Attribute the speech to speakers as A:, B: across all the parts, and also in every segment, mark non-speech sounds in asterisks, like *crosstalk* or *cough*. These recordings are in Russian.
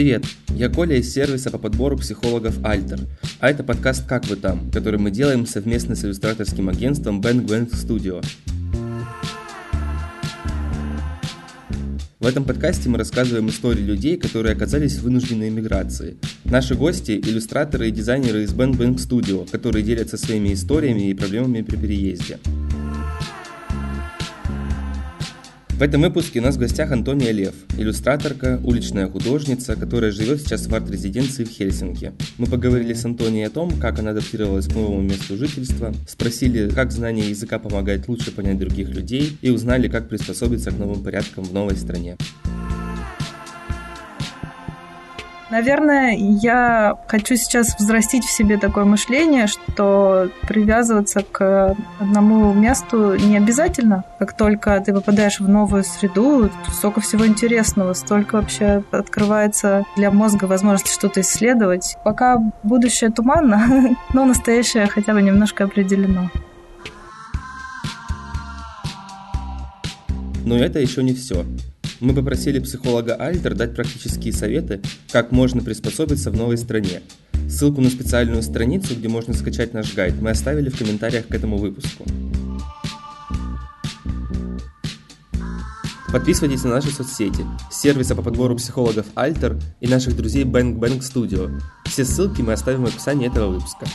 A: Привет, я Коля из сервиса по подбору психологов Alter, а это подкаст «Как вы там?», который мы делаем совместно с иллюстраторским агентством Bang Bang Studio. В этом подкасте мы рассказываем истории людей, которые оказались в вынужденной эмиграции. Наши гости – иллюстраторы и дизайнеры из Bang Bang Studio, которые делятся своими историями и проблемами при переезде. В этом выпуске у нас в гостях Антония Лев, иллюстраторка, уличная художница, которая живет сейчас в арт-резиденции в Хельсинки. Мы поговорили с Антонией о том, как она адаптировалась к новому месту жительства, спросили, как знание языка помогает лучше понять других людей и узнали, как приспособиться к новым порядкам в новой стране.
B: Наверное, я хочу сейчас взрастить в себе такое мышление, что привязываться к одному месту не обязательно. Как только ты попадаешь в новую среду, столько всего интересного, столько вообще открывается для мозга возможность что-то исследовать. Пока будущее туманно, *laughs* но настоящее хотя бы немножко определено.
A: Но это еще не все. Мы попросили психолога Альтер дать практические советы, как можно приспособиться в новой стране. Ссылку на специальную страницу, где можно скачать наш гайд, мы оставили в комментариях к этому выпуску. Подписывайтесь на наши соцсети, сервиса по подбору психологов Альтер и наших друзей Bang Bang Studio. Все ссылки мы оставим в описании этого выпуска.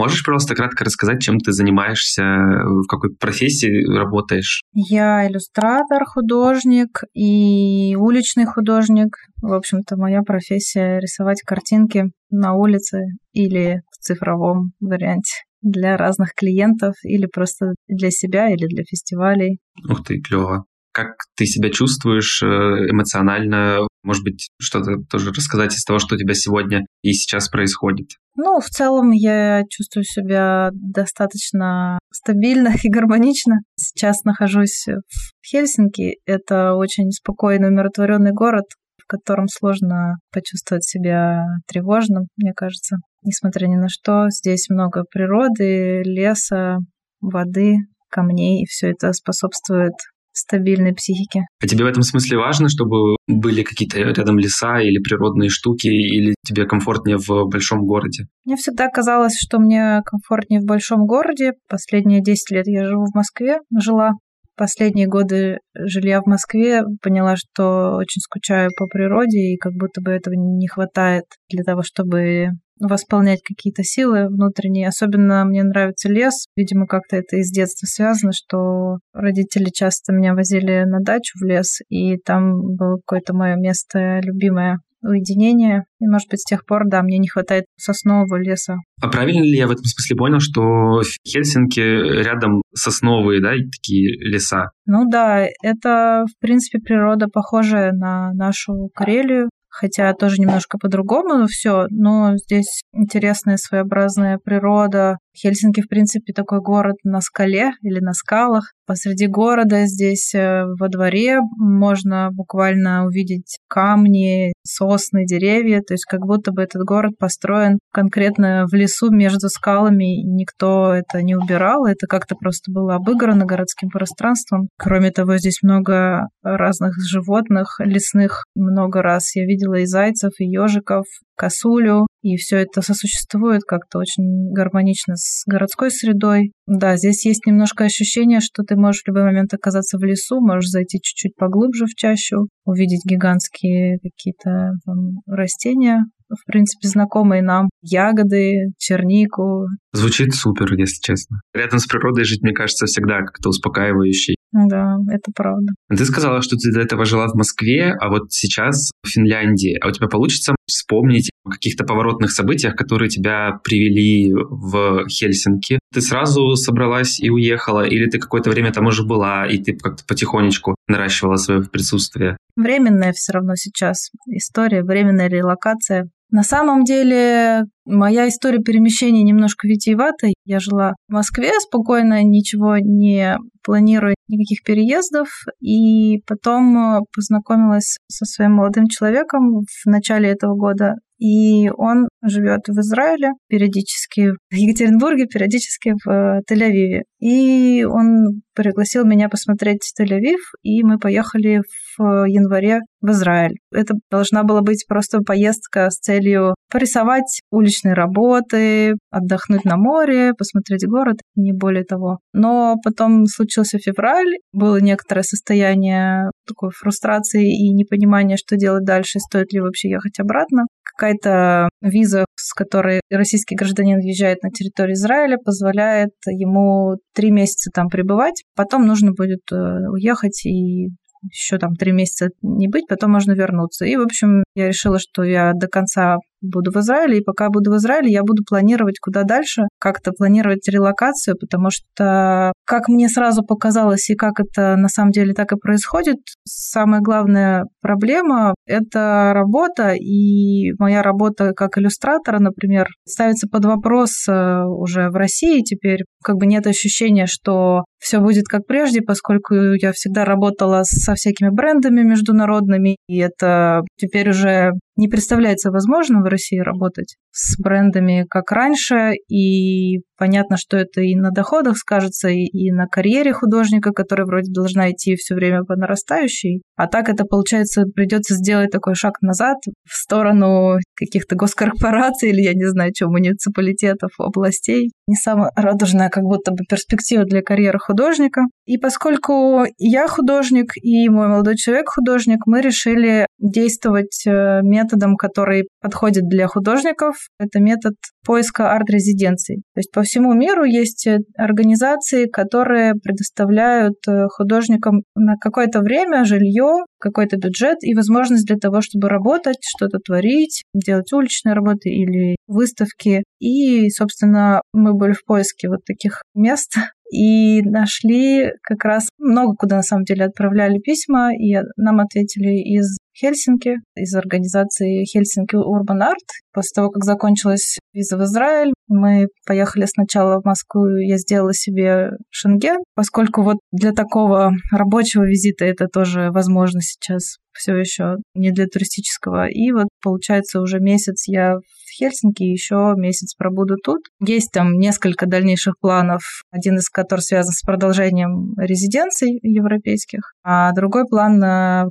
A: Можешь просто кратко рассказать, чем ты занимаешься, в какой профессии работаешь?
B: Я иллюстратор, художник и уличный художник. В общем-то, моя профессия — рисовать картинки на улице или в цифровом варианте для разных клиентов или просто для себя или для фестивалей.
A: Ух ты, клево. Как ты себя чувствуешь э, эмоционально? Может быть, что-то тоже рассказать из того, что у тебя сегодня и сейчас происходит?
B: Ну, в целом я чувствую себя достаточно стабильно *laughs* и гармонично. Сейчас нахожусь в Хельсинки. Это очень спокойный, умиротворенный город, в котором сложно почувствовать себя тревожным, мне кажется. Несмотря ни на что, здесь много природы, леса, воды, камней, и все это способствует стабильной психики.
A: А тебе в этом смысле важно, чтобы были какие-то рядом леса или природные штуки, или тебе комфортнее в большом городе?
B: Мне всегда казалось, что мне комфортнее в большом городе. Последние 10 лет я живу в Москве, жила. Последние годы жилья в Москве поняла, что очень скучаю по природе, и как будто бы этого не хватает для того, чтобы восполнять какие-то силы внутренние. Особенно мне нравится лес. Видимо, как-то это из детства связано, что родители часто меня возили на дачу в лес, и там было какое-то мое место любимое уединение. И, может быть, с тех пор, да, мне не хватает соснового леса.
A: А правильно ли я в этом смысле понял, что в Хельсинки рядом сосновые, да, такие леса?
B: Ну да, это, в принципе, природа похожая на нашу Карелию хотя тоже немножко по-другому все, но здесь интересная своеобразная природа. Хельсинки, в принципе, такой город на скале или на скалах. Посреди города здесь э, во дворе можно буквально увидеть камни, сосны, деревья. То есть как будто бы этот город построен конкретно в лесу между скалами. Никто это не убирал. Это как-то просто было обыграно городским пространством. Кроме того, здесь много разных животных лесных. Много раз я видела и зайцев, и ежиков, косулю, и все это сосуществует как-то очень гармонично с городской средой. Да, здесь есть немножко ощущение, что ты можешь в любой момент оказаться в лесу, можешь зайти чуть-чуть поглубже в чащу, увидеть гигантские какие-то там, растения, в принципе, знакомые нам. Ягоды, чернику.
A: Звучит супер, если честно. Рядом с природой жить, мне кажется, всегда как-то успокаивающий.
B: Да, это правда.
A: Ты сказала, что ты до этого жила в Москве, а вот сейчас в Финляндии. А у тебя получится вспомнить каких-то поворотных событиях, которые тебя привели в Хельсинки? Ты сразу собралась и уехала, или ты какое-то время там уже была, и ты как-то потихонечку наращивала свое присутствие?
B: Временная все равно сейчас история, временная релокация. На самом деле Моя история перемещения немножко витиевата. Я жила в Москве спокойно, ничего не планируя, никаких переездов. И потом э, познакомилась со своим молодым человеком в начале этого года. И он живет в Израиле, периодически в Екатеринбурге, периодически в э, Тель-Авиве. И он пригласил меня посмотреть Тель-Авив, и мы поехали в январе в Израиль. Это должна была быть просто поездка с целью порисовать уличные работы, отдохнуть на море, посмотреть город, не более того. Но потом случился февраль, было некоторое состояние такой фрустрации и непонимания, что делать дальше, стоит ли вообще ехать обратно. Какая-то виза, с которой российский гражданин въезжает на территорию Израиля, позволяет ему три месяца там пребывать. Потом нужно будет э, уехать и еще там три месяца не быть, потом можно вернуться. И, в общем, я решила, что я до конца буду в Израиле, и пока буду в Израиле, я буду планировать, куда дальше, как-то планировать релокацию, потому что, как мне сразу показалось, и как это на самом деле так и происходит, самая главная проблема — это работа, и моя работа как иллюстратора, например, ставится под вопрос э, уже в России теперь, как бы нет ощущения, что все будет как прежде, поскольку я всегда работала со всякими брендами международными, и это теперь уже не представляется возможным в России работать с брендами как раньше, и понятно, что это и на доходах скажется, и, и на карьере художника, которая вроде должна идти все время по нарастающей. А так это, получается, придется сделать такой шаг назад в сторону каких-то госкорпораций или, я не знаю, чего, муниципалитетов, областей. Не самая радужная как будто бы перспектива для карьеры художника. И поскольку я художник и мой молодой человек художник, мы решили действовать э, методом, который подходит для художников. Это метод поиска арт-резиденций. То есть по всему миру есть э, организации, которые предоставляют э, художникам на какое-то время жилье, какой-то бюджет и возможность для того, чтобы работать, что-то творить, делать уличные работы или выставки. И, собственно, мы были в поиске вот таких мест, *laughs* и нашли как раз много куда на самом деле отправляли письма, и нам ответили из Хельсинки, из организации Хельсинки Urban Art. После того, как закончилась виза в Израиль, мы поехали сначала в Москву, я сделала себе шенген, поскольку вот для такого рабочего визита это тоже возможно сейчас все еще не для туристического. И вот получается уже месяц я в Хельсинки, еще месяц пробуду тут. Есть там несколько дальнейших планов, один из которых связан с продолжением резиденций европейских, а другой план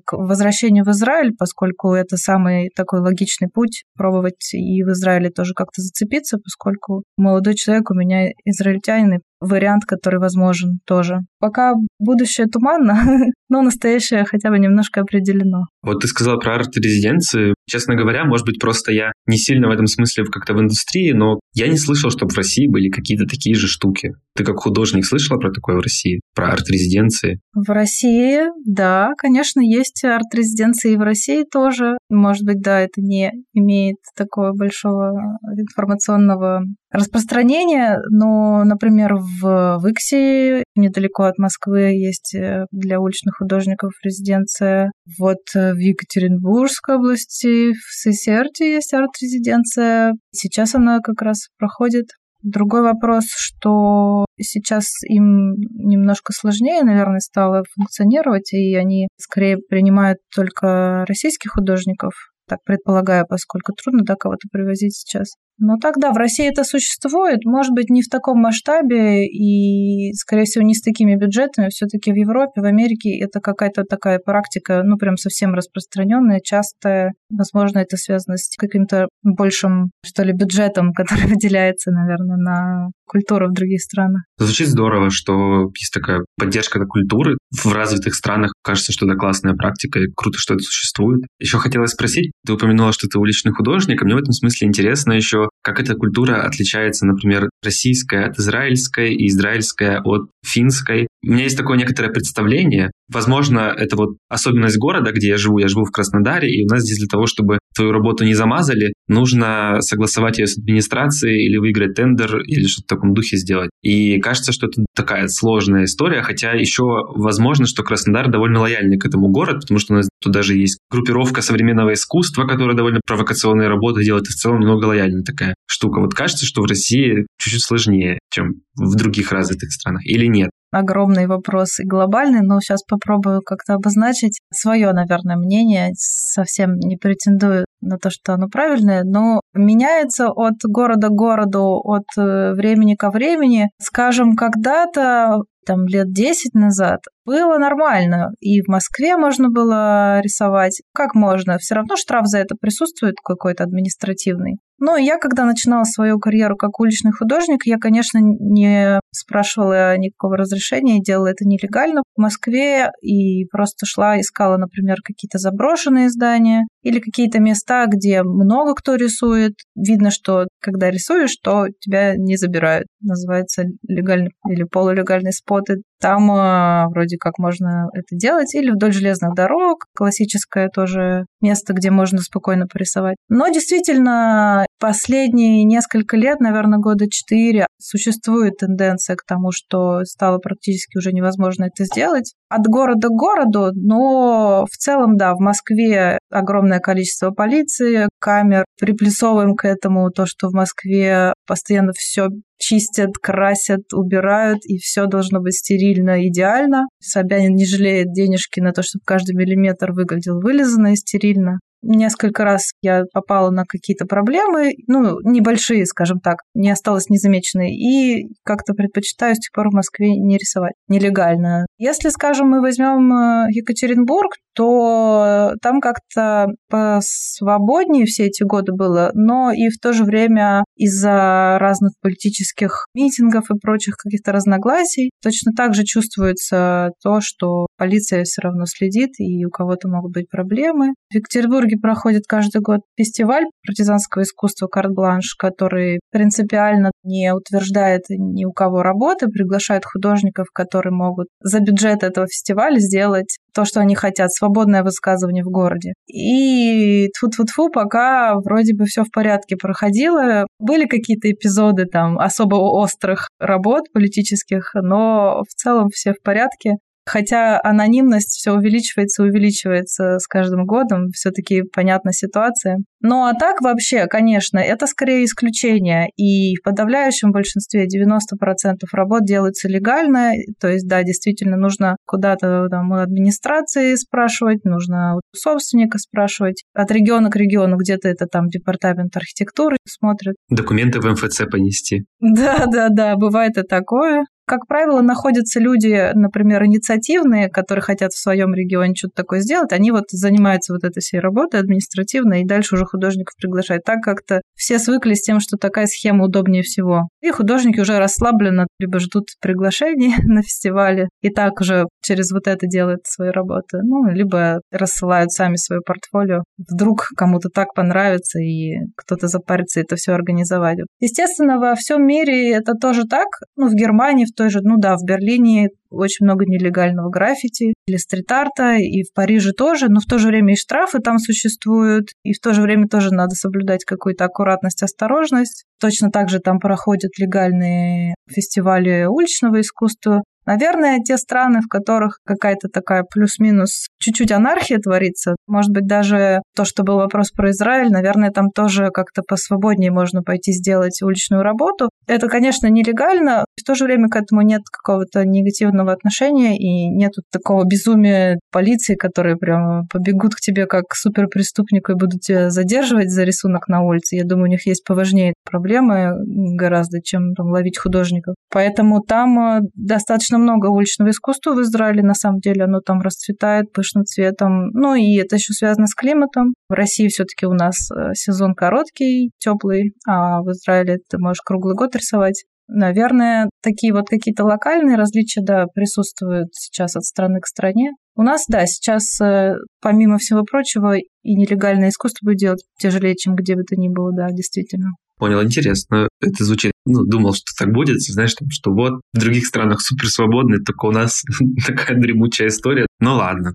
B: к возвращению в Израиль, поскольку это самый такой логичный путь, пробовать и в Израиле тоже как-то зацепиться, поскольку молодой человек у меня израильтянин, и вариант, который возможен тоже. Пока будущее туманно, *laughs* но настоящее хотя бы немножко определено.
C: Вот ты сказала про арт-резиденции. Честно говоря, может быть, просто я не сильно в этом смысле как-то в индустрии, но я не слышал, чтобы в России были какие-то такие же штуки. Ты как художник слышала про такое в России? Про арт-резиденции?
B: В России, да, конечно, есть арт-резиденции и в России тоже. Может быть, да, это не имеет такого большого информационного распространения, но, например, в Виксе, недалеко от Москвы, есть э, для уличных художников резиденция. Вот э, в Екатеринбургской области, в Сесерте есть арт-резиденция. Сейчас она как раз проходит. Другой вопрос, что сейчас им немножко сложнее, наверное, стало функционировать, и они скорее принимают только российских художников, так предполагаю, поскольку трудно да, кого-то привозить сейчас. Но тогда в России это существует, может быть, не в таком масштабе и, скорее всего, не с такими бюджетами. Все-таки в Европе, в Америке это какая-то такая практика, ну, прям совсем распространенная, частая. Возможно, это связано с каким-то большим, что ли, бюджетом, *laughs* который выделяется, наверное, на культуру в других странах.
C: Звучит здорово, что есть такая поддержка культуры. В развитых странах кажется, что это классная практика, и круто, что это существует. Еще хотелось спросить, ты упомянула, что ты уличный художник, а мне в этом смысле интересно еще, как эта культура отличается, например, российская от израильской и израильская от финской. У меня есть такое некоторое представление,
A: Возможно, это вот особенность города, где я живу. Я живу в Краснодаре, и у нас здесь для того, чтобы твою работу не замазали, нужно согласовать ее с администрацией или выиграть тендер или что-то в таком духе сделать. И кажется, что это такая сложная история, хотя еще возможно, что Краснодар довольно лояльный к этому городу, потому что у нас тут даже есть группировка современного искусства, которая довольно провокационные работы делает, и в целом немного лояльная такая штука. Вот кажется, что в России чуть-чуть сложнее, чем в других развитых странах, или нет?
B: Огромный вопрос и глобальный, но сейчас попробую как-то обозначить свое, наверное, мнение. Совсем не претендую на то, что оно правильное, но меняется от города к городу, от э, времени ко времени. Скажем, когда-то там лет 10 назад было нормально. И в Москве можно было рисовать. Как можно? Все равно штраф за это присутствует какой-то административный. Но я, когда начинала свою карьеру как уличный художник, я, конечно, не спрашивала никакого разрешения, делала это нелегально в Москве и просто шла, искала, например, какие-то заброшенные здания или какие-то места, где много кто рисует. Видно, что когда рисуешь, то тебя не забирают. Называется легальный или полулегальный споты. Там э, вроде как можно это делать. Или вдоль железных дорог. Классическое тоже место, где можно спокойно порисовать. Но действительно, последние несколько лет, наверное, года четыре, существует тенденция к тому, что стало практически уже невозможно это сделать. От города к городу, но в целом, да, в Москве огромное количество полиции, камер. Приплюсовываем к этому то, что в Москве постоянно все чистят, красят, убирают, и все должно быть стерильно, идеально. Собянин не жалеет денежки на то, чтобы каждый миллиметр выглядел вылизанно и стерильно. Несколько раз я попала на какие-то проблемы, ну, небольшие, скажем так, не осталось незамеченной, и как-то предпочитаю с тех пор в Москве не рисовать нелегально. Если, скажем, мы возьмем э, Екатеринбург, то там как-то посвободнее все эти годы было, но и в то же время из-за разных политических митингов и прочих каких-то разногласий точно так же чувствуется то, что полиция все равно следит, и у кого-то могут быть проблемы. В Екатеринбурге проходит каждый год фестиваль партизанского искусства «Карт-бланш», который принципиально не утверждает ни у кого работы, приглашает художников, которые могут за бюджет этого фестиваля сделать то, что они хотят, свободное высказывание в городе. И тфу-тфу-тфу, пока вроде бы все в порядке проходило. Были какие-то эпизоды там особо острых работ политических, но в целом все в порядке. Хотя анонимность все увеличивается и увеличивается с каждым годом, все-таки понятна ситуация. Ну а так вообще, конечно, это скорее исключение. И в подавляющем большинстве 90% работ делается легально. То есть, да, действительно, нужно куда-то там у администрации спрашивать, нужно у собственника спрашивать. От региона к региону где-то это там департамент архитектуры смотрит.
A: Документы в МФЦ понести.
B: Да, да, да, бывает и такое. Как правило, находятся люди, например, инициативные, которые хотят в своем регионе что-то такое сделать. Они вот занимаются вот этой всей работой административной, и дальше уже художников приглашают. Так как-то все свыклись с тем, что такая схема удобнее всего. И художники уже расслабленно либо ждут приглашений *laughs* на фестивале, и так уже через вот это делают свои работы. Ну, либо рассылают сами свое портфолио. Вдруг кому-то так понравится, и кто-то запарится это все организовать. Естественно, во всем мире это тоже так. Ну, в Германии, в той же, ну да, в Берлине очень много нелегального граффити или стрит-арта, и в Париже тоже, но в то же время и штрафы там существуют, и в то же время тоже надо соблюдать какую-то аккуратность, осторожность. Точно так же там проходят легальные фестивали уличного искусства, Наверное, те страны, в которых какая-то такая плюс-минус чуть-чуть анархия творится, может быть, даже то, что был вопрос про Израиль, наверное, там тоже как-то посвободнее можно пойти сделать уличную работу. Это, конечно, нелегально, в то же время к этому нет какого-то негативного отношения и нет такого безумия полиции, которые прям побегут к тебе как к суперпреступнику и будут тебя задерживать за рисунок на улице. Я думаю, у них есть поважнее проблемы гораздо, чем там, ловить художников. Поэтому там э, достаточно много уличного искусства в Израиле, на самом деле оно там расцветает пышным цветом. Ну и это еще связано с климатом. В России все-таки у нас э, сезон короткий, теплый, а в Израиле ты можешь круглый год рисовать. Наверное, такие вот какие-то локальные различия, да, присутствуют сейчас от страны к стране. У нас, да, сейчас, э, помимо всего прочего, и нелегальное искусство будет делать тяжелее, чем где бы то ни было, да, действительно.
A: Понял, интересно. Это звучит, ну, думал, что так будет, знаешь, там, что вот в других странах супер свободны, только у нас *laughs* такая дремучая история. Ну ладно.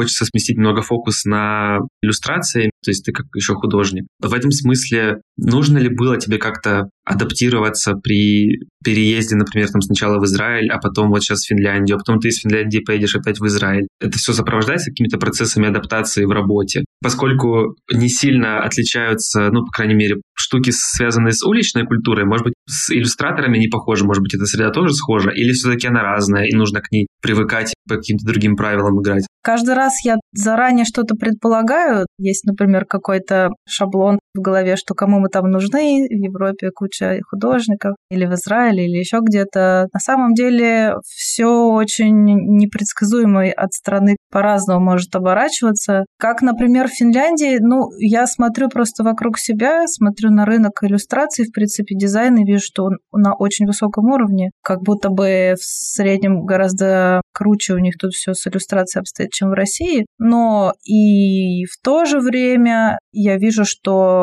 A: хочется сместить много фокус на иллюстрации, то есть ты как еще художник. В этом смысле нужно ли было тебе как-то адаптироваться при переезде, например, там сначала в Израиль, а потом вот сейчас в Финляндию, а потом ты из Финляндии поедешь опять в Израиль. Это все сопровождается какими-то процессами адаптации в работе. Поскольку не сильно отличаются, ну, по крайней мере, штуки, связанные с уличной культурой, может быть, с иллюстраторами не похожи, может быть, эта среда тоже схожа, или все-таки она разная, и нужно к ней привыкать по каким-то другим правилам играть?
B: Каждый раз я заранее что-то предполагаю. Есть, например, какой-то шаблон в голове, что кому мы там нужны, в Европе куча художников, или в Израиле, или еще где-то. На самом деле все очень непредсказуемо от страны по-разному может оборачиваться. Как, например, в Финляндии, ну, я смотрю просто вокруг себя, смотрю на рынок иллюстраций, в принципе, дизайн, и вижу, что он на очень высоком уровне, как будто бы в среднем гораздо круче у них тут все с иллюстрацией обстоит, чем в России. Но и в то же время я вижу, что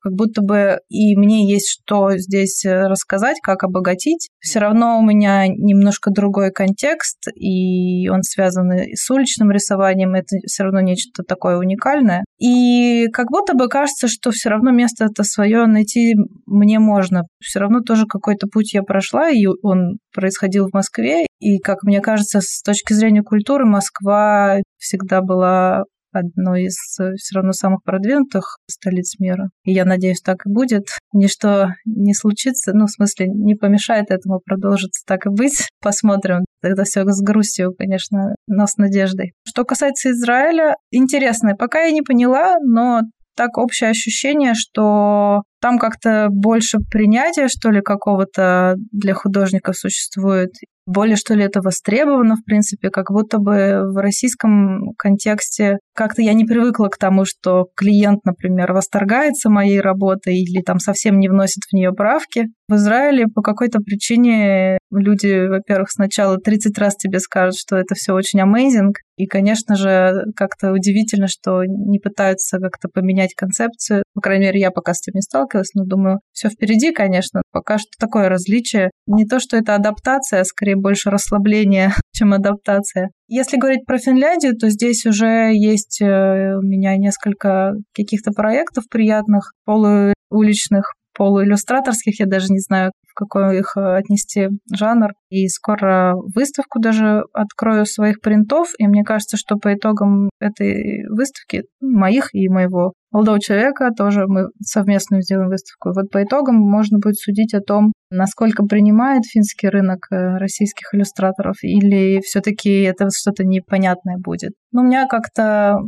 B: как будто бы и мне есть что здесь рассказать, как обогатить. Все равно у меня немножко другой контекст, и он связан с уличным рисованием. Это все равно нечто такое уникальное. И как будто бы кажется, что все равно место это свое найти мне можно. Все равно тоже какой-то путь я прошла, и он происходил в Москве. И, как мне кажется, с точки зрения культуры Москва всегда была одной из э, все равно самых продвинутых столиц мира. И я надеюсь, так и будет. Ничто не случится, ну, в смысле, не помешает этому продолжиться так и быть. *laughs* Посмотрим. Тогда все с грустью, конечно, но с надеждой. Что касается Израиля, интересно. Пока я не поняла, но так общее ощущение, что там как-то больше принятия, что ли, какого-то для художников существует более что ли это востребовано, в принципе, как будто бы в российском контексте как-то я не привыкла к тому, что клиент, например, восторгается моей работой или там совсем не вносит в нее правки. В Израиле по какой-то причине люди, во-первых, сначала 30 раз тебе скажут, что это все очень amazing, и, конечно же, как-то удивительно, что не пытаются как-то поменять концепцию. По крайней мере, я пока с этим не сталкивалась, но думаю, все впереди, конечно. Пока что такое различие. Не то, что это адаптация, а скорее больше расслабление, *laughs* чем адаптация. Если говорить про Финляндию, то здесь уже есть э, у меня несколько каких-то проектов приятных, полууличных, полуиллюстраторских, я даже не знаю, в какой их э, отнести жанр. И скоро выставку даже открою своих принтов, и мне кажется, что по итогам этой выставки, моих и моего молодого человека, тоже мы совместную сделаем выставку. И вот по итогам можно будет судить о том, насколько принимает финский рынок э, российских иллюстраторов, или все-таки это что-то непонятное будет. Но у меня как-то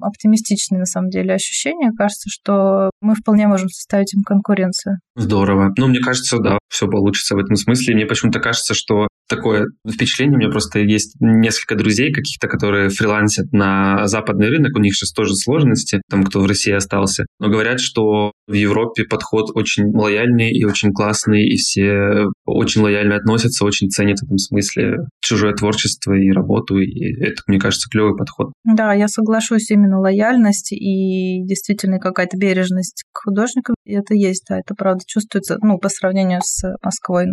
B: оптимистичные, на самом деле, ощущения. Кажется, что мы вполне можем составить им конкуренцию.
A: Здорово. Ну, мне кажется, да, все получится в этом смысле. Мне почему-то кажется, что такое впечатление. У меня просто есть несколько друзей каких-то, которые фрилансят на западный рынок. У них сейчас тоже сложности, там кто в России остался. Но говорят, что в Европе подход очень лояльный и очень классный, и все очень лояльно относятся, очень ценят в этом смысле чужое творчество и работу. И это, мне кажется, клевый подход.
B: Да, я соглашусь, именно лояльность и действительно какая-то бережность к художникам. Это есть, да, это правда чувствуется, ну, по сравнению с Москвой.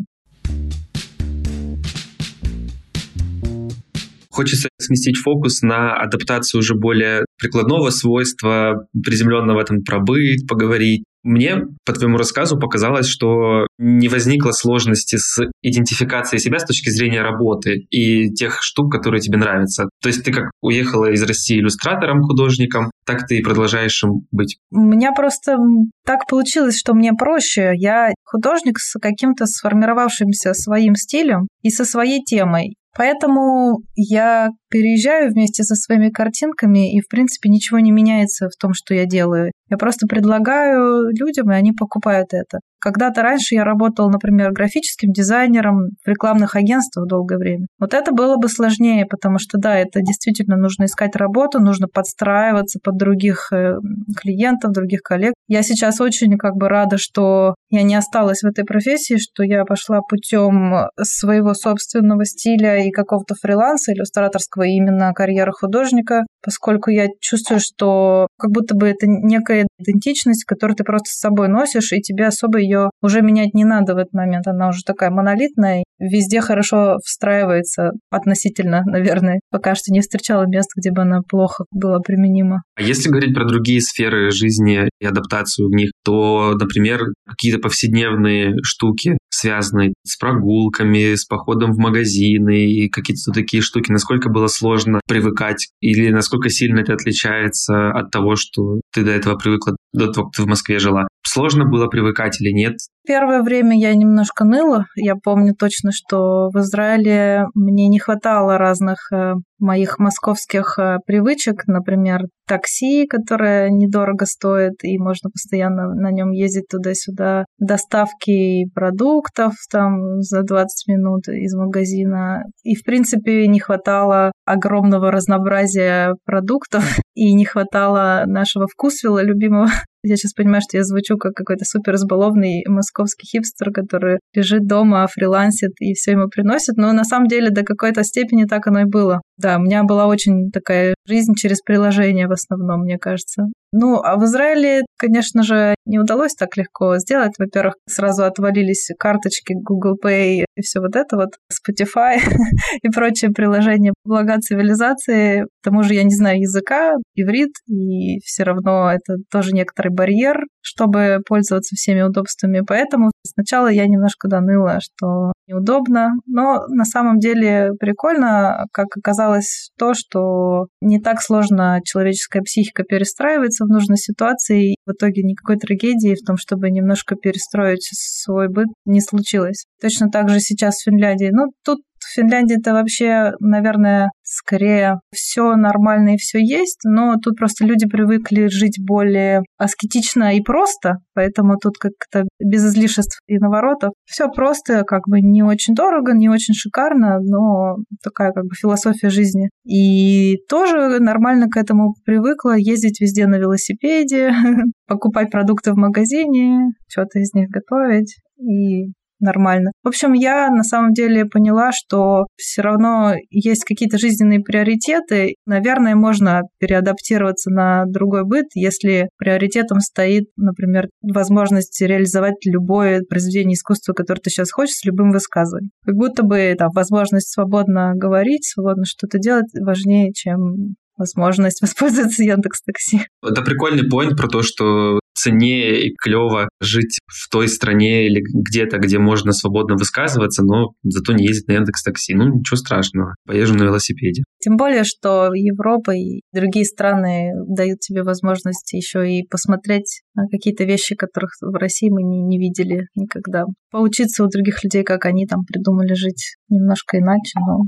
A: Хочется сместить фокус на адаптацию уже более прикладного свойства, приземленного в этом пробыть, поговорить. Мне по твоему рассказу показалось, что не возникло сложности с идентификацией себя с точки зрения работы и тех штук, которые тебе нравятся. То есть ты как уехала из России иллюстратором, художником, так ты и продолжаешь им быть.
B: У меня просто так получилось, что мне проще. Я художник с каким-то сформировавшимся своим стилем и со своей темой. Поэтому я переезжаю вместе со своими картинками, и, в принципе, ничего не меняется в том, что я делаю. Я просто предлагаю людям, и они покупают это. Когда-то раньше я работала, например, графическим дизайнером в рекламных агентствах долгое время. Вот это было бы сложнее, потому что, да, это действительно нужно искать работу, нужно подстраиваться под других э, клиентов, других коллег. Я сейчас очень как бы рада, что я не осталась в этой профессии, что я пошла путем своего собственного стиля и какого-то фриланса иллюстраторского, и именно карьера художника, поскольку я чувствую, что как будто бы это некая идентичность, которую ты просто с собой носишь, и тебе особо ее уже менять не надо в этот момент. Она уже такая монолитная, везде хорошо встраивается относительно, наверное. Пока что не встречала мест, где бы она плохо была применима.
A: А если говорить про другие сферы жизни и адаптацию в них, то, например, какие-то повседневные штуки, связанные с прогулками, с походом в магазины и какие-то такие штуки, насколько было сложно привыкать или насколько сильно это отличается от того, что ты до этого привыкла, до того, как ты в Москве жила. Сложно было привыкать или нет?
B: Первое время я немножко ныла. Я помню точно, что в Израиле мне не хватало разных э, моих московских э, привычек, например, такси, которое недорого стоит, и можно постоянно на нем ездить туда-сюда, доставки продуктов там за 20 минут из магазина. И, в принципе, не хватало огромного разнообразия продуктов, *laughs* и не хватало нашего вкусвила любимого. Я сейчас понимаю, что я звучу как какой-то супер разбалованный московский хипстер, который лежит дома, фрилансит и все ему приносит. Но на самом деле до какой-то степени так оно и было. Да, у меня была очень такая жизнь через приложение в основном, мне кажется. Ну, а в Израиле, конечно же, не удалось так легко сделать. Во-первых, сразу отвалились карточки Google Pay и все вот это вот, Spotify *laughs* и прочие приложения. Блага цивилизации. К тому же я не знаю языка, иврит, и все равно это тоже некоторый барьер, чтобы пользоваться всеми удобствами. Поэтому сначала я немножко доныла, что неудобно, но на самом деле прикольно, как оказалось, то, что не так сложно человеческая психика перестраивается в нужной ситуации, и в итоге никакой трагедии в том, чтобы немножко перестроить свой быт, не случилось. Точно так же сейчас в Финляндии. Ну, тут в Финляндии это вообще, наверное, скорее все нормально и все есть, но тут просто люди привыкли жить более аскетично и просто, поэтому тут как-то без излишеств и наворотов. Все просто, как бы не очень дорого, не очень шикарно, но такая как бы философия жизни. И тоже нормально к этому привыкла ездить везде на велосипеде, *laughs* покупать продукты в магазине, что-то из них готовить и нормально. В общем, я на самом деле поняла, что все равно есть какие-то жизненные приоритеты. Наверное, можно переадаптироваться на другой быт, если приоритетом стоит, например, возможность реализовать любое произведение искусства, которое ты сейчас хочешь, с любым высказыванием. Как будто бы там возможность свободно говорить, свободно что-то делать важнее, чем возможность *laughs* воспользоваться Яндекс Такси.
A: Это прикольный поинт про то, что цене и клево жить в той стране или где-то, где можно свободно высказываться, но зато не ездить на Яндекс Такси. Ну, ничего страшного, поезжу на велосипеде.
B: Тем более, что Европа и другие страны дают тебе возможность еще и посмотреть на какие-то вещи, которых в России мы не, не видели никогда. Поучиться у других людей, как они там придумали жить немножко иначе, но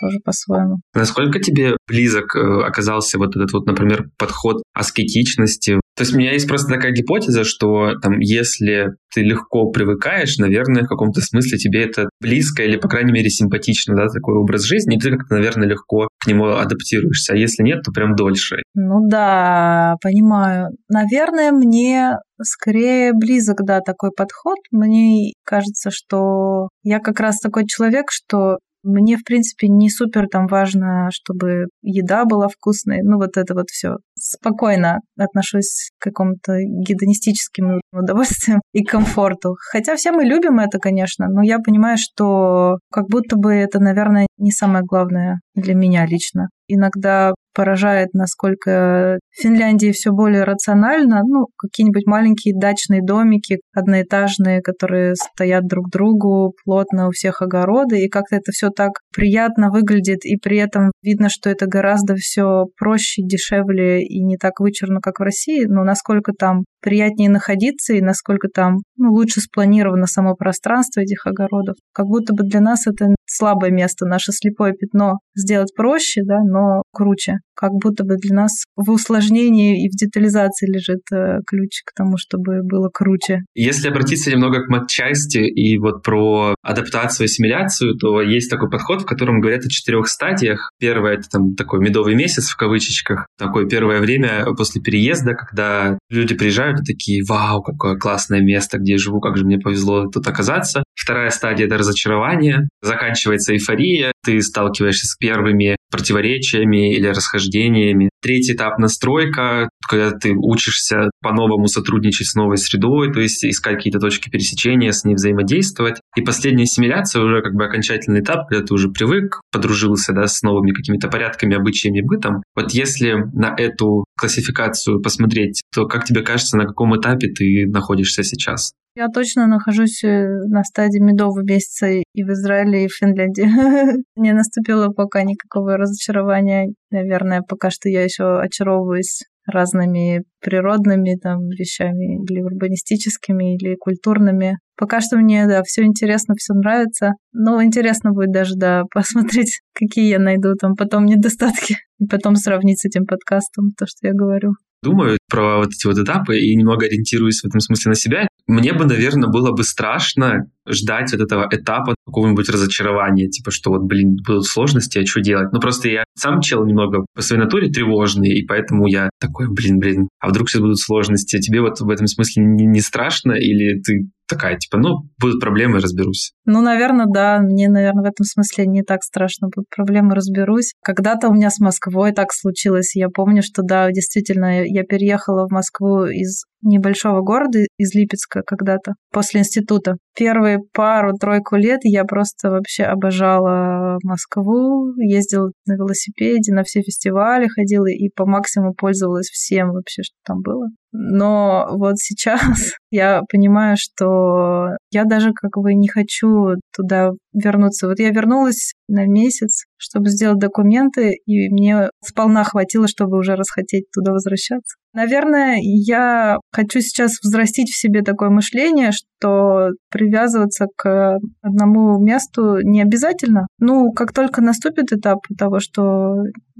B: тоже по-своему.
A: Насколько тебе близок э, оказался вот этот вот, например, подход аскетичности? То есть у меня есть просто такая гипотеза, что там, если ты легко привыкаешь, наверное, в каком-то смысле тебе это близко или, по крайней мере, симпатично, да, такой образ жизни, и ты как-то, наверное, легко к нему адаптируешься. А если нет, то прям дольше.
B: Ну да, понимаю. Наверное, мне скорее близок, да, такой подход. Мне кажется, что я как раз такой человек, что мне, в принципе, не супер там важно, чтобы еда была вкусной. Ну, вот это вот все. Спокойно отношусь к какому-то гедонистическим *laughs* удовольствиям и комфорту. Хотя все мы любим это, конечно, но я понимаю, что как будто бы это, наверное, не самое главное для меня лично. Иногда поражает, насколько в Финляндии все более рационально. Ну, какие-нибудь маленькие дачные домики, одноэтажные, которые стоят друг к другу, плотно у всех огороды, и как-то это все так приятно выглядит, и при этом видно, что это гораздо все проще, дешевле и не так вычурно, как в России, но насколько там приятнее находиться и насколько там ну, лучше спланировано само пространство этих огородов. Как будто бы для нас это слабое место, наше слепое пятно сделать проще, да, но круче. Как будто бы для нас в усложнении и в детализации лежит э, ключ к тому, чтобы было круче.
A: Если обратиться немного к матчасти и вот про адаптацию, ассимиляцию, то есть такой подход в котором говорят о четырех стадиях. Первое — это там такой медовый месяц в кавычечках, такое первое время после переезда, когда люди приезжают и такие, вау, какое классное место, где я живу, как же мне повезло тут оказаться. Вторая стадия — это разочарование. Заканчивается эйфория, ты сталкиваешься с первыми противоречиями или расхождениями. Третий этап — настройка, когда ты учишься по-новому сотрудничать с новой средой, то есть искать какие-то точки пересечения, с ней взаимодействовать. И последняя ассимиляция уже как бы окончательный этап, когда ты уже привык, подружился да, с новыми какими-то порядками, обычаями, бытом. Вот если на эту классификацию посмотреть, то как тебе кажется, на каком этапе ты находишься сейчас?
B: Я точно нахожусь э, на стадии медового месяца и в Израиле, и в Финляндии. *laughs* Не наступило пока никакого разочарования. Наверное, пока что я еще очаровываюсь разными природными там вещами или урбанистическими, или культурными. Пока что мне, да, все интересно, все нравится. Но интересно будет даже, да, *laughs* посмотреть, какие я найду там потом недостатки, *laughs* и потом сравнить с этим подкастом то, что я говорю
A: думаю про вот эти вот этапы и немного ориентируюсь в этом смысле на себя, мне бы, наверное, было бы страшно ждать вот этого этапа какого-нибудь разочарования, типа, что вот, блин, будут сложности, а что делать? Ну, просто я сам чел немного по своей натуре тревожный, и поэтому я такой, блин, блин, а вдруг сейчас будут сложности? Тебе вот в этом смысле не, не страшно, или ты такая, типа, ну, будут проблемы, разберусь.
B: Ну, наверное, да. Мне, наверное, в этом смысле не так страшно. Будут проблемы, разберусь. Когда-то у меня с Москвой так случилось. Я помню, что, да, действительно, я переехала в Москву из небольшого города, из Липецка когда-то, после института. Первые пару-тройку лет я просто вообще обожала Москву, ездила на велосипеде, на все фестивали ходила и по максимуму пользовалась всем вообще, что там было. Но вот сейчас *laughs* я понимаю, что я даже как бы не хочу туда вернуться. Вот я вернулась на месяц, чтобы сделать документы, и мне сполна хватило, чтобы уже расхотеть туда возвращаться. Наверное, я хочу сейчас взрастить в себе такое мышление, что привязываться к одному месту не обязательно. Ну, как только наступит этап того, что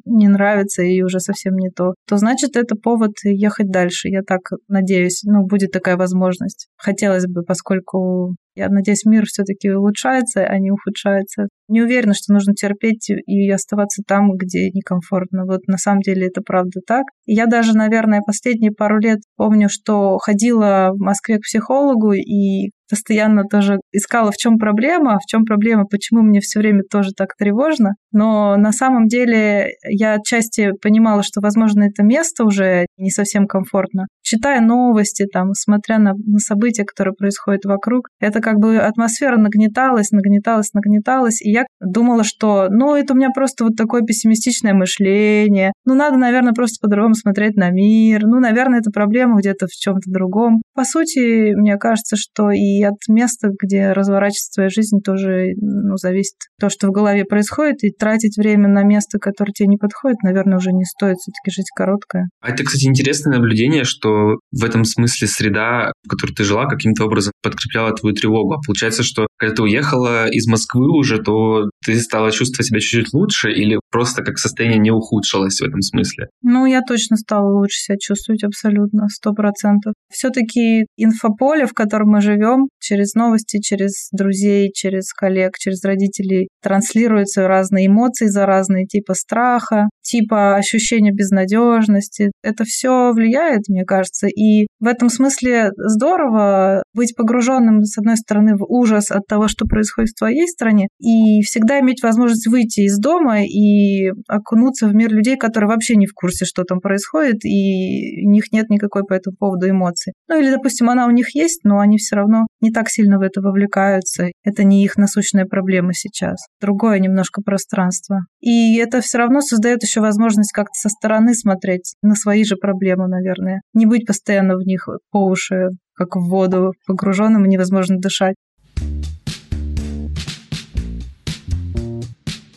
B: не нравится и уже совсем не то, то значит это повод ехать дальше. Я так надеюсь, ну, будет такая возможность. Хотелось бы, поскольку я надеюсь, мир все-таки улучшается, а не ухудшается. Не уверена, что нужно терпеть и оставаться там, где некомфортно. Вот на самом деле это правда так. Я даже, наверное, последние пару лет помню, что ходила в Москве к психологу и постоянно тоже искала, в чем проблема, в чем проблема, почему мне все время тоже так тревожно. Но на самом деле я отчасти понимала, что, возможно, это место уже не совсем комфортно. Читая новости, там, смотря на, на события, которые происходят вокруг, это как бы атмосфера нагнеталась, нагнеталась, нагнеталась, и я думала, что, ну, это у меня просто вот такое пессимистичное мышление, ну, надо, наверное, просто по-другому смотреть на мир, ну, наверное, это проблема где-то в чем-то другом. По сути, мне кажется, что и от места, где разворачивается твоя жизнь, тоже ну, зависит то, что в голове происходит, и тратить время на место, которое тебе не подходит, наверное, уже не стоит, все-таки жить короткое.
A: А это, кстати, интересное наблюдение, что в этом смысле среда, в которой ты жила, каким-то образом подкрепляла твою тревогу. А получается, что когда ты уехала из Москвы уже, то ты стала чувствовать себя чуть-чуть лучше или просто как состояние не ухудшилось в этом смысле?
B: Ну, я точно стала лучше себя чувствовать абсолютно, сто процентов. Все-таки инфополе, в котором мы живем, через новости, через друзей, через коллег, через родителей транслируются разные эмоции за разные типа страха, типа ощущения безнадежности. Это все влияет, мне кажется. И в этом смысле здорово быть погруженным, с одной стороны, в ужас от того, что происходит в твоей стране, и всегда иметь возможность выйти из дома и окунуться в мир людей, которые вообще не в курсе, что там происходит, и у них нет никакой по этому поводу эмоций. Ну или, допустим, она у них есть, но они все равно не так сильно в это вовлекаются. Это не их насущная проблема сейчас. Другое немножко пространство. И это все равно создает еще возможность как-то со стороны смотреть на свои же проблемы, наверное. Не быть постоянно в них по уши, как в воду погруженным и невозможно дышать.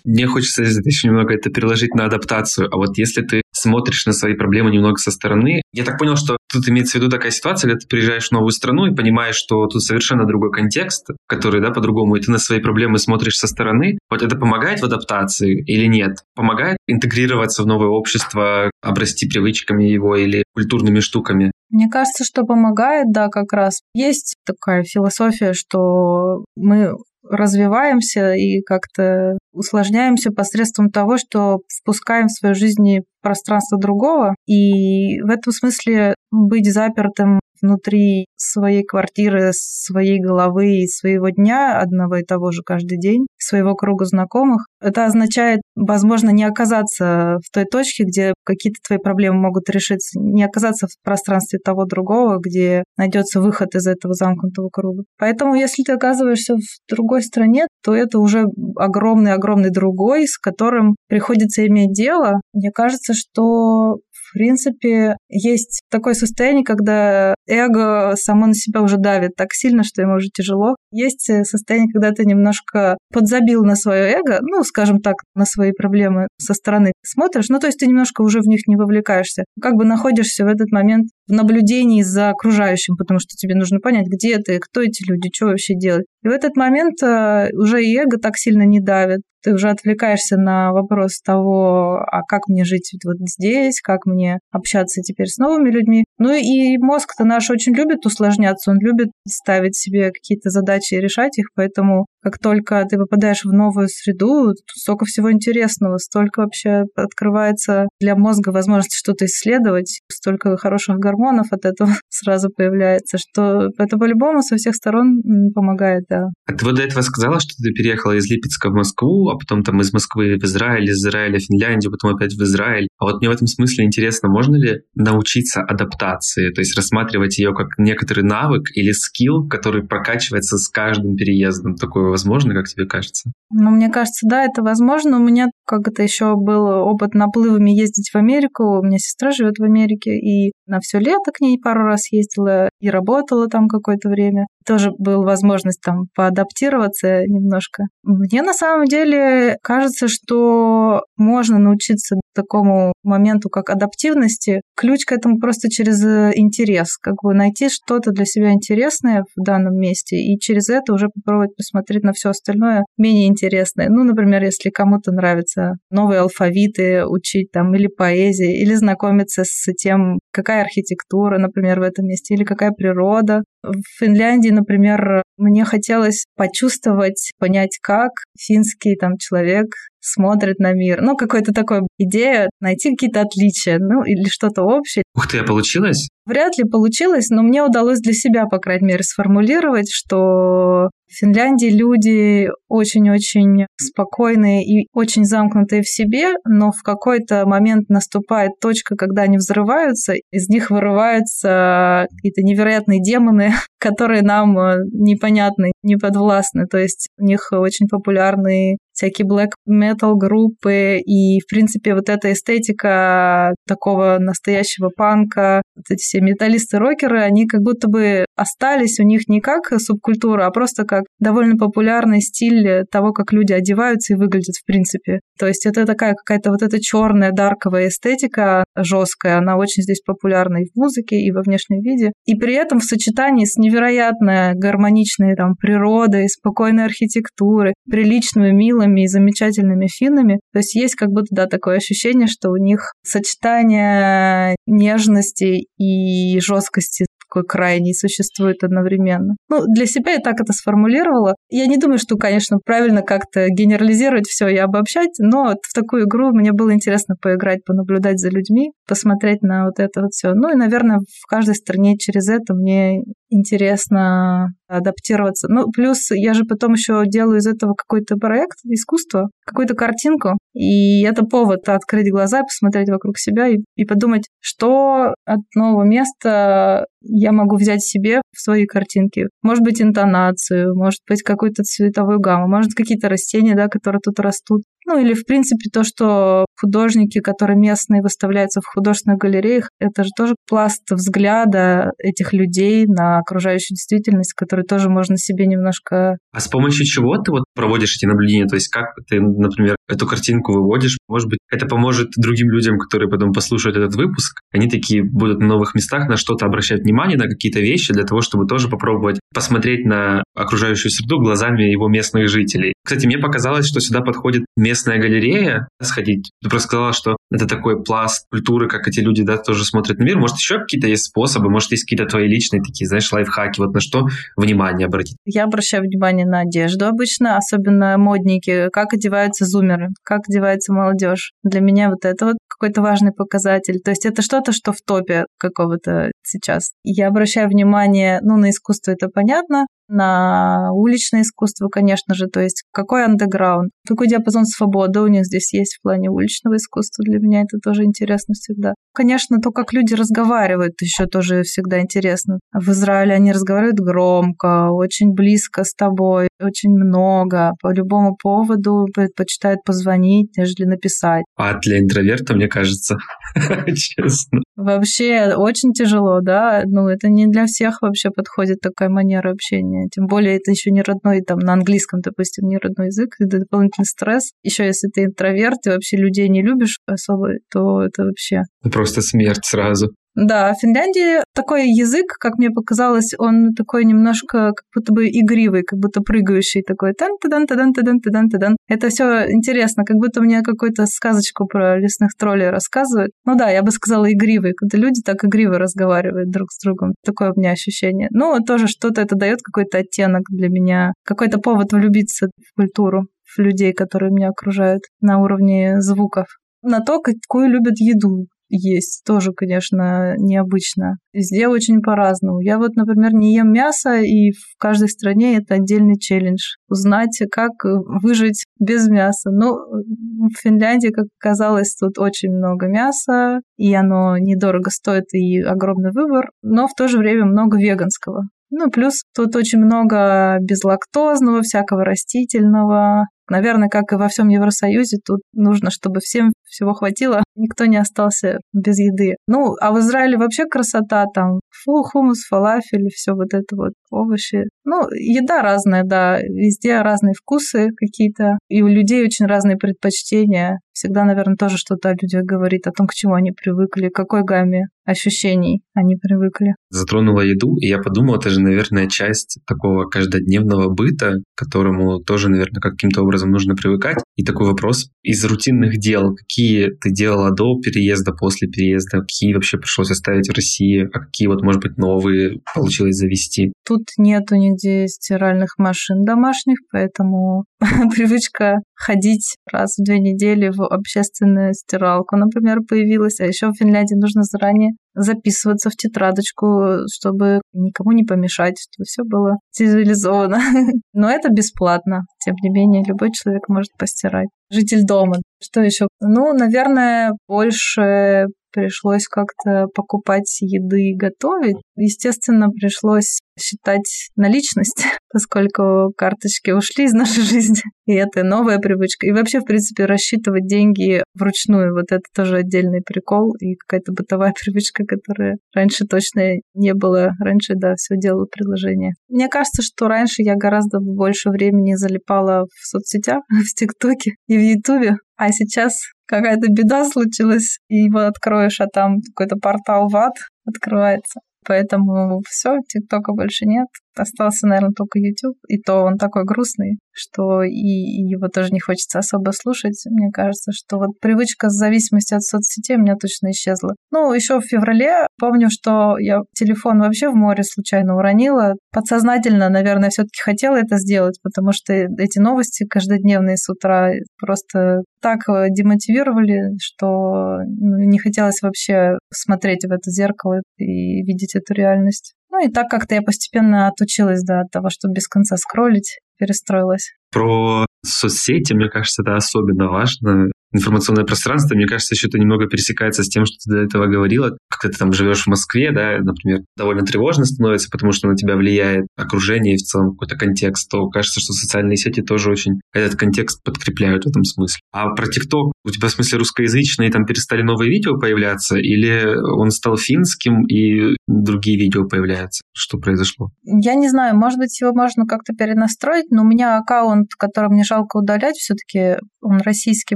A: Мне хочется еще немного это переложить на адаптацию. А вот если ты смотришь на свои проблемы немного со стороны, я так понял, что тут имеется в виду такая ситуация, когда ты приезжаешь в новую страну и понимаешь, что тут совершенно другой контекст, который, да, по-другому, и ты на свои проблемы смотришь со стороны. Вот это помогает в адаптации или нет? Помогает интегрироваться в новое общество, обрасти привычками его или культурными штуками?
B: Мне кажется, что помогает, да, как раз. Есть такая философия, что мы развиваемся и как-то усложняемся посредством того, что впускаем в свою жизнь пространство другого. И в этом смысле быть запертым внутри своей квартиры, своей головы и своего дня, одного и того же каждый день, своего круга знакомых. Это означает, возможно, не оказаться в той точке, где какие-то твои проблемы могут решиться, не оказаться в пространстве того другого, где найдется выход из этого замкнутого круга. Поэтому, если ты оказываешься в другой стране, то это уже огромный-огромный другой, с которым приходится иметь дело. Мне кажется, что принципе, есть такое состояние, когда эго само на себя уже давит так сильно, что ему уже тяжело. Есть э, состояние, когда ты немножко подзабил на свое эго, ну, скажем так, на свои проблемы со стороны смотришь, ну, то есть ты немножко уже в них не вовлекаешься. Как бы находишься в этот момент в наблюдении за окружающим, потому что тебе нужно понять, где ты, кто эти люди, что вообще делать. И в этот момент э, уже и эго так сильно не давит. Ты уже отвлекаешься на вопрос того, а как мне жить вот здесь, как мне общаться теперь с новыми людьми. Ну и мозг-то наш очень любит усложняться, он любит ставить себе какие-то задачи и решать их, поэтому как только ты попадаешь в новую среду, столько всего интересного, столько вообще открывается для мозга возможность что-то исследовать, столько хороших гормонов от этого *laughs* сразу появляется, что это по-любому со всех сторон помогает, да.
A: А ты вот до этого сказала, что ты переехала из Липецка в Москву, а потом там из Москвы в Израиль, из Израиля в Финляндию, потом опять в Израиль. А вот мне в этом смысле интересно, можно ли научиться адаптации, то есть рассматривать ее как некоторый навык или скилл, который прокачивается с каждым переездом? Такое возможно, как тебе кажется?
B: Ну, мне кажется, да, это возможно. У меня как это еще был опыт наплывами ездить в Америку. У меня сестра живет в Америке, и на все лето к ней пару раз ездила и работала там какое-то время. Тоже была возможность там поадаптироваться немножко. Мне на самом деле кажется, что можно научиться такому моменту, как адаптивности. Ключ к этому просто через интерес, как бы найти что-то для себя интересное в данном месте и через это уже попробовать посмотреть на все остальное менее интересное. Ну, например, если кому-то нравятся новые алфавиты учить там или поэзии, или знакомиться с тем, какая архитектура, например, в этом месте, или какая природа. В Финляндии, например, мне хотелось почувствовать, понять, как финский там человек смотрит на мир. Ну, какой-то такой идея найти какие-то отличия, ну, или что-то общее.
A: Ух ты, а получилось?
B: Вряд ли получилось, но мне удалось для себя, по крайней мере, сформулировать, что в Финляндии люди очень-очень спокойные и очень замкнутые в себе, но в какой-то момент наступает точка, когда они взрываются, из них вырываются какие-то невероятные демоны, *laughs* которые нам э, непонятны, не подвластны. То есть у них очень популярные всякие black metal группы, и, в принципе, вот эта эстетика такого настоящего панка, вот эти все металлисты-рокеры, они как будто бы остались у них не как субкультура, а просто как довольно популярный стиль того, как люди одеваются и выглядят, в принципе. То есть это такая какая-то вот эта черная дарковая эстетика жесткая, она очень здесь популярна и в музыке, и во внешнем виде. И при этом в сочетании с невероятно гармоничной там природой, спокойной архитектурой, приличными, милыми белыми и замечательными финами. То есть есть как будто, да, такое ощущение, что у них сочетание нежности и жесткости такой крайний существует одновременно. Ну, для себя я так это сформулировала. Я не думаю, что, конечно, правильно как-то генерализировать все и обобщать, но в такую игру мне было интересно поиграть, понаблюдать за людьми, посмотреть на вот это вот все. Ну и, наверное, в каждой стране через это мне интересно адаптироваться. Ну, плюс я же потом еще делаю из этого какой-то проект искусства, какую-то картинку, и это повод открыть глаза, посмотреть вокруг себя и, и подумать, что от нового места я могу взять себе в свои картинки. Может быть, интонацию, может быть, какую-то цветовую гамму, может, какие-то растения, да, которые тут растут. Ну или, в принципе, то, что художники, которые местные выставляются в художественных галереях, это же тоже пласт взгляда этих людей на окружающую действительность, который тоже можно себе немножко...
A: А с помощью чего ты вот проводишь эти наблюдения? То есть как ты, например, эту картинку выводишь. Может быть, это поможет другим людям, которые потом послушают этот выпуск. Они такие будут на новых местах, на что-то обращать внимание, на какие-то вещи, для того, чтобы тоже попробовать посмотреть на окружающую среду глазами его местных жителей. Кстати, мне показалось, что сюда подходит местная галерея сходить. Ты просто сказала, что это такой пласт культуры, как эти люди да, тоже смотрят на мир. Может, еще какие-то есть способы, может, есть какие-то твои личные такие, знаешь, лайфхаки, вот на что внимание обратить?
B: Я обращаю внимание на одежду обычно, особенно модники, как одеваются зумеры, как одевается молодежь. Для меня вот это вот какой-то важный показатель. То есть это что-то, что в топе какого-то сейчас. Я обращаю внимание, ну, на искусство это понятно, на уличное искусство, конечно же, то есть какой андеграунд, какой диапазон свободы у них здесь есть в плане уличного искусства, для меня это тоже интересно всегда. Конечно, то, как люди разговаривают, еще тоже всегда интересно. В Израиле они разговаривают громко, очень близко с тобой, очень много, по любому поводу предпочитают позвонить, нежели написать.
A: А для интроверта, мне кажется, *laughs* честно.
B: Вообще очень тяжело, да, ну это не для всех вообще подходит такая манера общения, тем более это еще не родной, там на английском, допустим, не родной язык, это дополнительный стресс. Еще если ты интроверт и вообще людей не любишь особо, то это вообще...
A: Просто смерть сразу.
B: Да, в Финляндии такой язык, как мне показалось, он такой немножко как будто бы игривый, как будто прыгающий такой. тан тадан тадан тадан тадан тадан Это все интересно, как будто мне какую-то сказочку про лесных троллей рассказывают. Ну да, я бы сказала игривый, когда люди так игриво разговаривают друг с другом. Такое у меня ощущение. Ну, тоже что-то это дает какой-то оттенок для меня, какой-то повод влюбиться в культуру, в людей, которые меня окружают на уровне звуков на то, какую любят еду есть. Тоже, конечно, необычно. Везде очень по-разному. Я вот, например, не ем мясо, и в каждой стране это отдельный челлендж. Узнать, как выжить без мяса. Но в Финляндии, как оказалось, тут очень много мяса, и оно недорого стоит, и огромный выбор, но в то же время много веганского. Ну, плюс тут очень много безлактозного, всякого растительного, Наверное, как и во всем Евросоюзе, тут нужно, чтобы всем всего хватило, никто не остался без еды. Ну, а в Израиле вообще красота, там фу, хумус, фалафель, все вот это вот, овощи. Ну, еда разная, да, везде разные вкусы какие-то, и у людей очень разные предпочтения. Всегда, наверное, тоже что-то о людях говорит, о том, к чему они привыкли, к какой гамме ощущений они привыкли.
A: Затронула еду, и я подумал, это же, наверное, часть такого каждодневного быта, к которому тоже, наверное, каким-то образом нужно привыкать. И такой вопрос из рутинных дел. Какие ты делала до переезда, после переезда? Какие вообще пришлось оставить в России? А какие вот, может быть, новые получилось завести?
B: Тут нету нигде стиральных машин домашних, поэтому *laughs* привычка ходить раз в две недели в общественную стиралку, например, появилась. А еще в Финляндии нужно заранее записываться в тетрадочку, чтобы никому не помешать, чтобы все было цивилизованно. *laughs* Но это бесплатно. Тем не менее, любой человек может постирать. Житель дома. Что еще? Ну, наверное, больше пришлось как-то покупать еды и готовить. Естественно, пришлось считать наличность, *laughs* поскольку карточки ушли из нашей жизни. И это новая привычка. И вообще, в принципе, рассчитывать деньги вручную, вот это тоже отдельный прикол и какая-то бытовая *laughs* привычка, которая раньше точно не было. Раньше, да, все делало приложение. Мне кажется, что раньше я гораздо больше времени залипала в соцсетях, *laughs* в ТикТоке и в Ютубе, а сейчас какая-то беда случилась, и его откроешь, а там какой-то портал в ад открывается. Поэтому все, ТикТока больше нет. Остался, наверное, только YouTube. И то он такой грустный, что и, его тоже не хочется особо слушать. Мне кажется, что вот привычка зависимости от соцсетей у меня точно исчезла. Ну, еще в феврале помню, что я телефон вообще в море случайно уронила. Подсознательно, наверное, все-таки хотела это сделать, потому что эти новости каждодневные с утра просто так демотивировали, что ну, не хотелось вообще смотреть в это зеркало и видеть эту реальность. Ну и так как-то я постепенно отучилась да, от того, чтобы без конца скроллить, перестроилась.
A: Про соцсети, мне кажется, это особенно важно информационное пространство, мне кажется, еще это немного пересекается с тем, что ты до этого говорила. Когда ты там живешь в Москве, да, например, довольно тревожно становится, потому что на тебя влияет окружение и в целом какой-то контекст, то кажется, что социальные сети тоже очень этот контекст подкрепляют в этом смысле. А про ТикТок, у тебя в смысле русскоязычные, там перестали новые видео появляться, или он стал финским, и другие видео появляются? Что произошло?
B: Я не знаю, может быть, его можно как-то перенастроить, но у меня аккаунт, который мне жалко удалять, все-таки он российский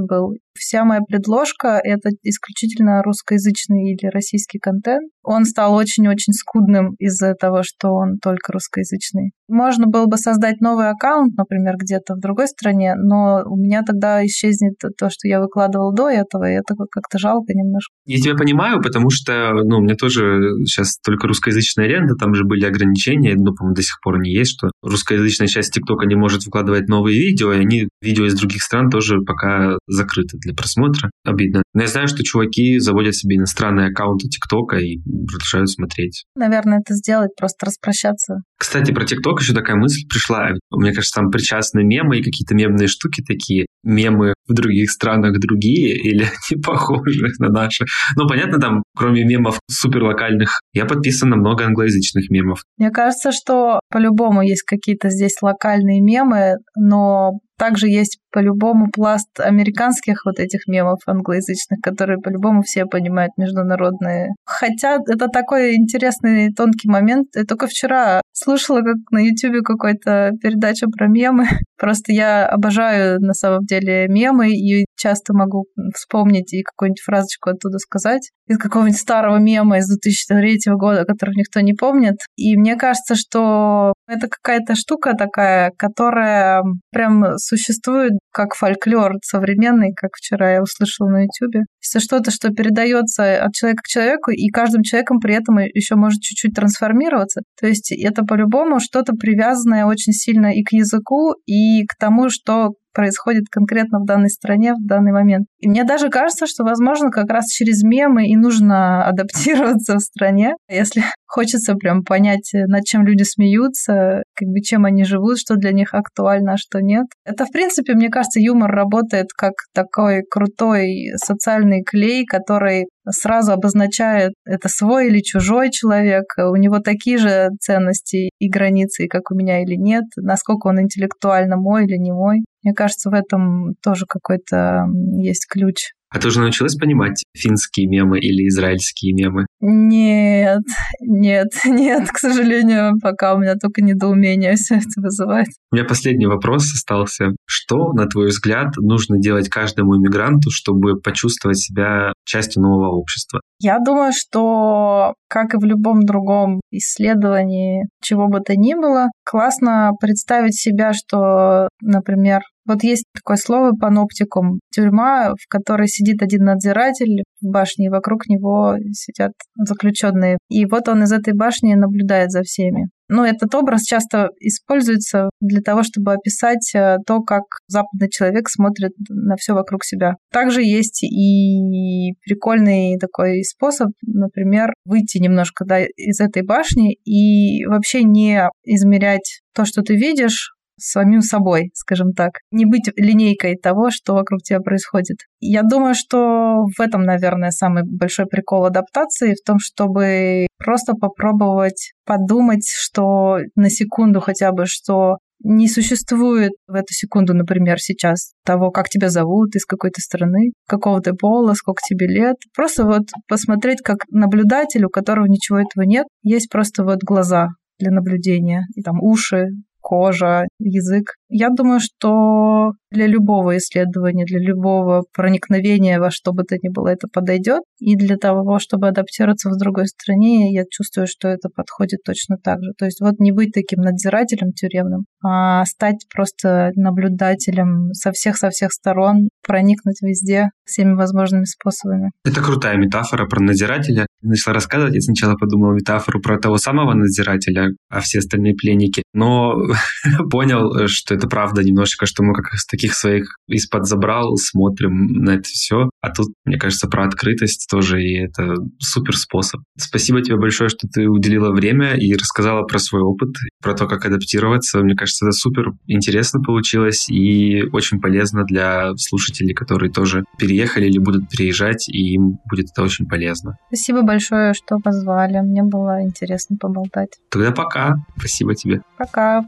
B: был. Вся моя предложка — это исключительно русскоязычный или российский контент. Он стал очень-очень скудным из-за того, что он только русскоязычный. Можно было бы создать новый аккаунт, например, где-то в другой стране, но у меня тогда исчезнет то, что я выкладывал до этого, и это как-то жалко немножко.
A: Я тебя понимаю, потому что, ну, у меня тоже сейчас только русскоязычная лента, там же были ограничения, ну, по-моему, до сих пор не есть, что русскоязычная часть ТикТока не может выкладывать новые видео, и они, видео из других стран тоже пока закрыты для просмотра. Обидно. Но я знаю, что чуваки заводят себе иностранные аккаунты ТикТока и продолжают смотреть.
B: Наверное, это сделать, просто распрощаться.
A: Кстати, про ТикТок еще такая мысль пришла. Мне кажется, там причастны мемы и какие-то мемные штуки такие. Мемы в других странах другие или *laughs* не похожи на наши. Ну, понятно, там, кроме мемов суперлокальных, я подписан на много англоязычных мемов.
B: Мне кажется, что по-любому есть какие-то здесь локальные мемы, но также есть по-любому пласт американских вот этих мемов англоязычных, которые по-любому все понимают международные. Хотя это такой интересный тонкий момент. Я только вчера слушала, как на YouTube какой-то передача про мемы. *laughs* Просто я обожаю на самом деле мемы и часто могу вспомнить и какую-нибудь фразочку оттуда сказать из какого-нибудь старого мема из 2003 года, который никто не помнит. И мне кажется, что это какая-то штука такая, которая прям существует как фольклор современный, как вчера я услышала на YouTube. Это что-то, что передается от человека к человеку, и каждым человеком при этом еще может чуть-чуть трансформироваться. То есть это по-любому что-то привязанное очень сильно и к языку, и к тому, что происходит конкретно в данной стране в данный момент. И мне даже кажется, что, возможно, как раз через мемы и нужно *laughs* адаптироваться в стране, если хочется прям понять, над чем люди смеются, как бы чем они живут, что для них актуально, а что нет. Это, в принципе, мне кажется, юмор работает как такой крутой социальный клей, который сразу обозначает, это свой или чужой человек, у него такие же ценности и границы, как у меня или нет, насколько он интеллектуально мой или не мой. Мне кажется, в этом тоже какой-то есть ключ.
A: А ты уже научилась понимать финские мемы или израильские мемы?
B: Нет, нет, *laughs* нет, к сожалению, пока у меня только недоумение все это вызывает.
A: У меня последний вопрос остался. Что, на твой взгляд, нужно делать каждому иммигранту, чтобы почувствовать себя частью нового общества?
B: Я думаю, что, как и в любом другом исследовании, чего бы то ни было, классно представить себя, что, например, вот есть такое слово паноптикум. Тюрьма, в которой сидит один надзиратель в башне, и вокруг него сидят заключенные. И вот он из этой башни наблюдает за всеми. Но этот образ часто используется для того, чтобы описать э, то, как западный человек смотрит на все вокруг себя. Также есть и прикольный такой способ, например, выйти немножко да, из этой башни и вообще не измерять то, что ты видишь, самим собой, скажем так. Не быть линейкой того, что вокруг тебя происходит. Я думаю, что в этом, наверное, самый большой прикол адаптации, в том, чтобы просто попробовать подумать, что на секунду хотя бы, что не существует в эту секунду, например, сейчас того, как тебя зовут, из какой то страны, какого ты пола, сколько тебе лет. Просто вот посмотреть как наблюдатель, у которого ничего этого нет. Есть просто вот глаза для наблюдения, и там уши, кожа, язык. Я думаю, что для любого исследования, для любого проникновения во что бы то ни было это подойдет. И для того, чтобы адаптироваться в другой стране, я чувствую, что это подходит точно так же. То есть вот не быть таким надзирателем тюремным, а стать просто наблюдателем со всех-со всех сторон, проникнуть везде всеми возможными способами.
A: Это крутая метафора про надзирателя. Начала рассказывать, я сначала подумал метафору про того самого надзирателя, а все остальные пленники. Но *laughs* понял, что это правда немножечко, что мы как из таких своих из-под забрал смотрим на это все. А тут, мне кажется, про открытость тоже, и это супер способ. Спасибо тебе большое, что ты уделила время и рассказала про свой опыт, про то, как адаптироваться. Мне кажется, это супер интересно получилось и очень полезно для слушателей, которые тоже переехали или будут переезжать, и им будет это очень полезно.
B: Спасибо большое, что позвали. Мне было интересно поболтать.
A: Тогда пока. Спасибо тебе.
B: Пока.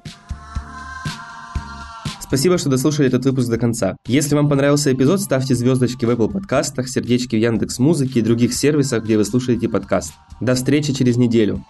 A: Спасибо, что дослушали этот выпуск до конца. Если вам понравился эпизод, ставьте звездочки в Apple подкастах, сердечки в Яндекс Музыке и других сервисах, где вы слушаете подкаст. До встречи через неделю.